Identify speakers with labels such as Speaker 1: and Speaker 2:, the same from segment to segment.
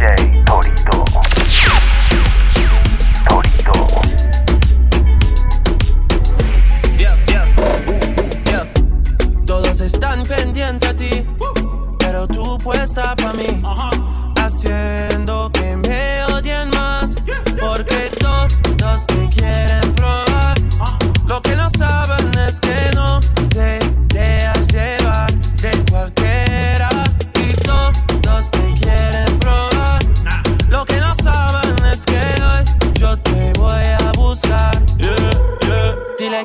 Speaker 1: DJ
Speaker 2: トリ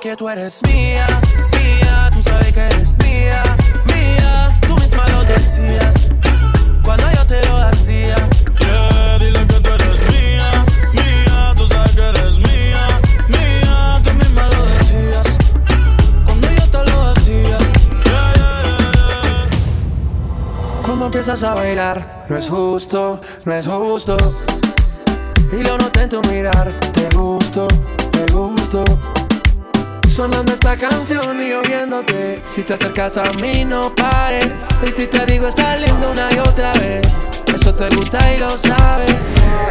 Speaker 2: que tú eres mía, mía, tú sabes que eres mía, mía, tú misma lo decías cuando yo te lo hacía.
Speaker 3: Yeah, dile que tú eres mía, mía, tú sabes que eres mía, mía, tú misma lo decías cuando yo te lo hacía. Yeah, yeah,
Speaker 2: cuando empiezas a bailar, no es justo, no es justo. Y lo noté en tu mirar, te gusto, te gusto. Sonando esta canción y oyéndote. Si te acercas a mí no pares Y si te digo está lindo una y otra vez Eso te gusta y lo sabes.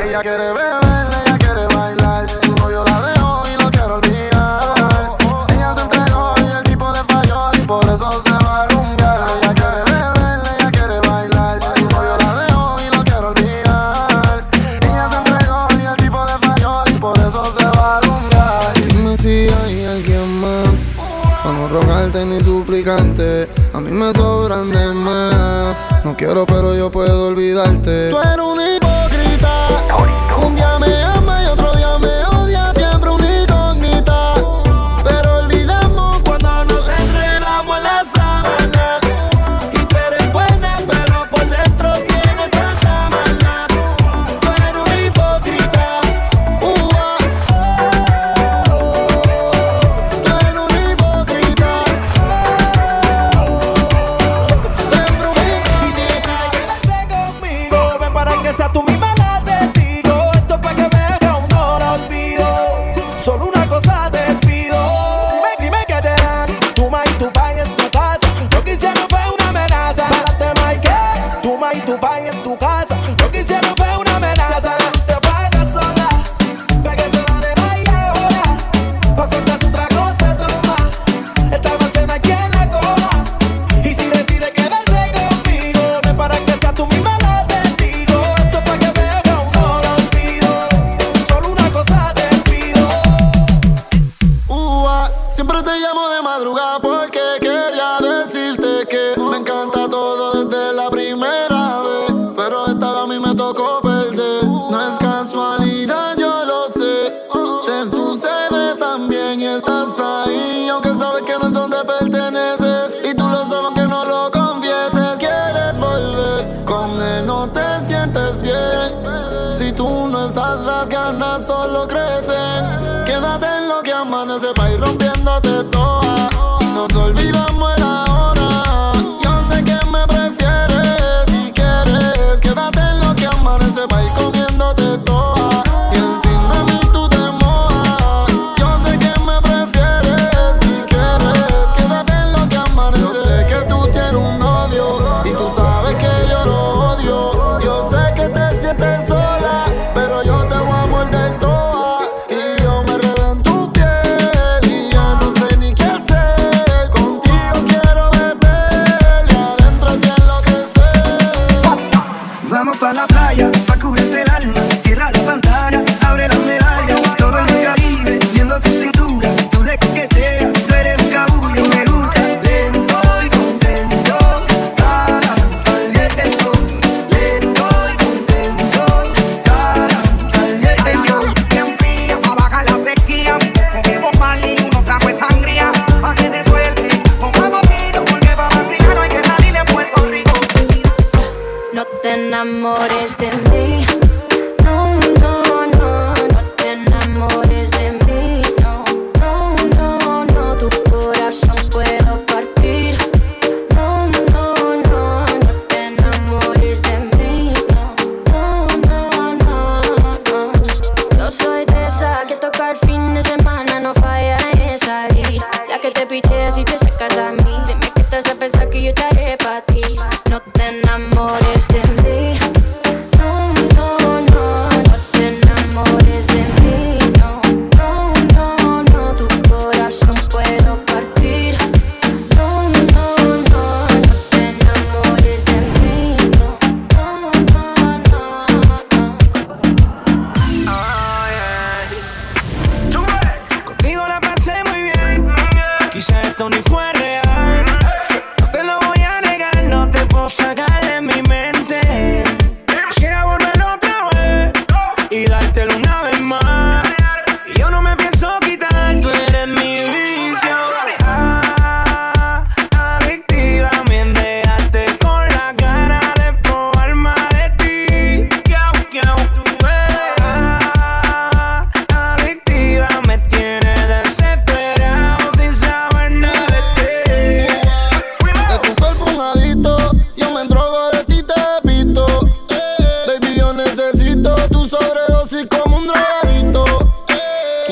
Speaker 3: Ella quiere beber. A mí me sobran de más. No quiero, pero yo puedo olvidarte. las ganas solo crecen. Quédate en lo que amanece, va ir rompiéndote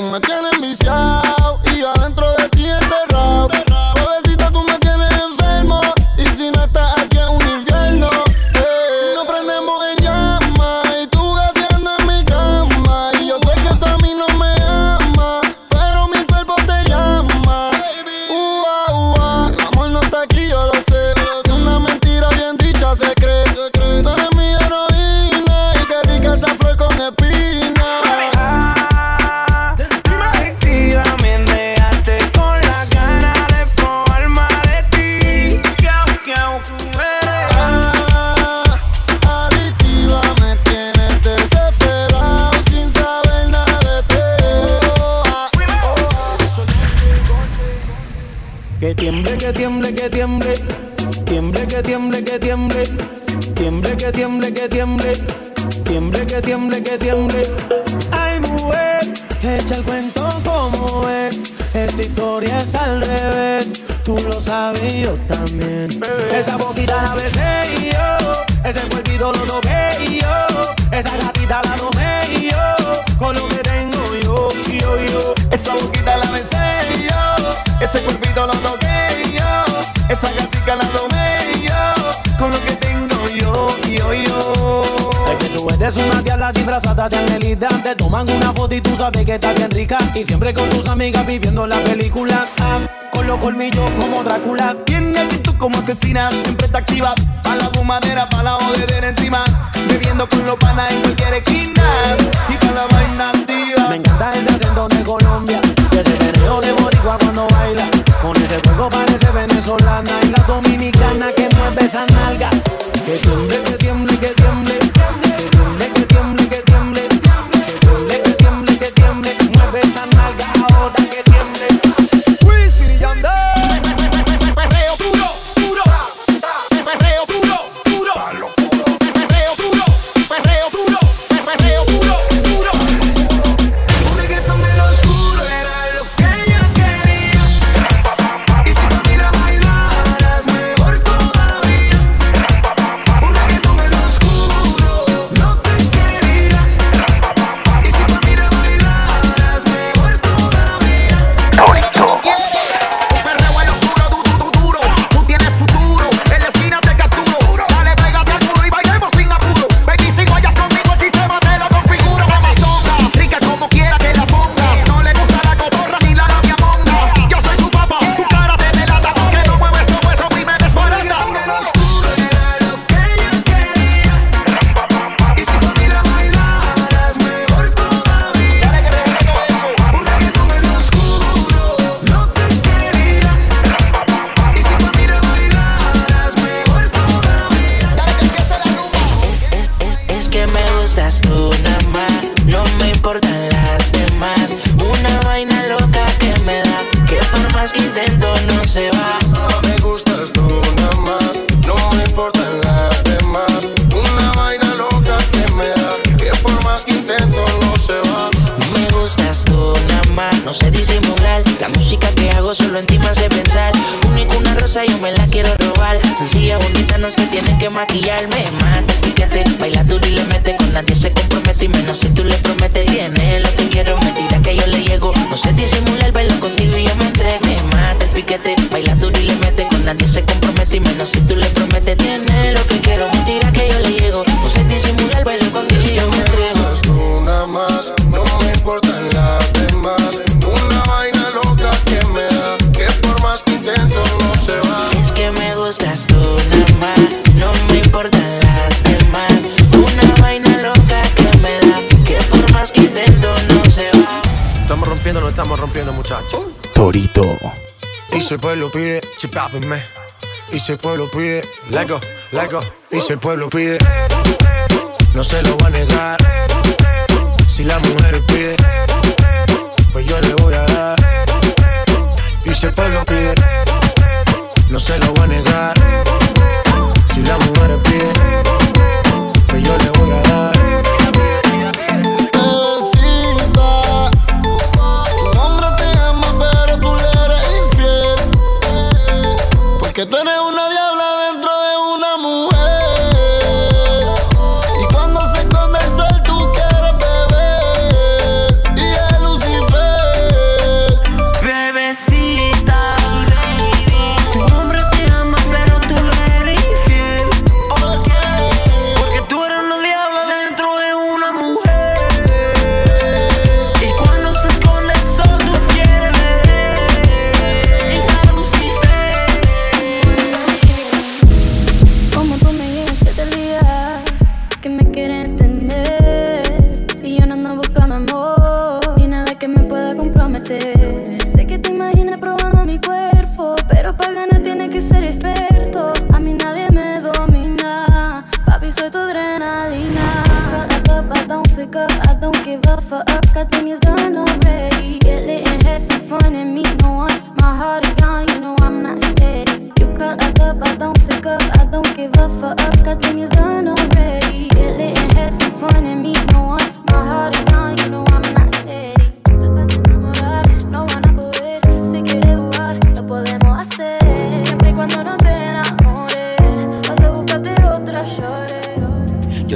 Speaker 3: Tú me tienes viciado que
Speaker 4: tiemble, que tiemble. Ay, mujer, echa el cuento como es. Esta historia es al revés. Tú lo sabes, yo también. Esa boquita la besé yo. Ese cuerpito lo toqué yo. Esa gatita la tomé yo. Con lo que tengo yo, yo, yo.
Speaker 5: Esa boquita la besé yo. Ese cuerpito lo toqué
Speaker 4: Eres una diabla disfrazada de angelita. Te toman una foto y tú sabes que estás bien rica. Y siempre con tus amigas viviendo las películas. Ah, con los colmillos como Drácula.
Speaker 5: Tiene actitud como asesina, siempre está activa. Pa' la fumadera, pa' la jodedera encima. Bebiendo con los panas en cualquier esquina. Y pa' la vaina activa.
Speaker 4: Me encanta el acento de Colombia. Y ese perreo de Boricua cuando baila. Con ese cuerpo parece venezolana. Y la dominicana que mueve esa nalga. Que tiemble, que tiemble, que tiemble. Tiemble.
Speaker 6: maquillarme. rompiendo, no estamos rompiendo, muchachos.
Speaker 4: Torito.
Speaker 6: Y si el pueblo pide, chipápenme. Y si el pueblo pide, lego, lego. Y si el pueblo pide, no se lo va a negar. Si la mujer pide, pues yo le voy a dar. Y si el pueblo pide, no se lo va a negar. Si la mujer pide,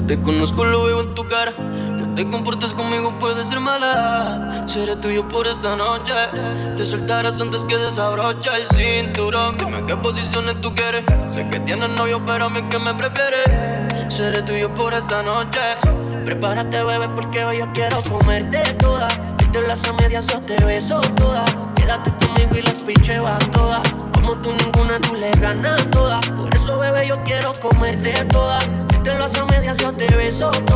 Speaker 6: Yo
Speaker 5: te
Speaker 7: conozco, lo veo en tu cara. No te comportes conmigo, puedes ser mala. Seré tuyo por esta noche. Te soltarás antes que desabrocha el cinturón. Dime qué posiciones tú quieres. Sé que tienes novio, pero a mí que me prefieres. Seré tuyo por esta noche. Prepárate, bebé, porque hoy yo quiero comerte toda. Viste las a medias, yo te beso toda. Quédate conmigo y las pinche va toda. Como tú ninguna, tú le ganas yo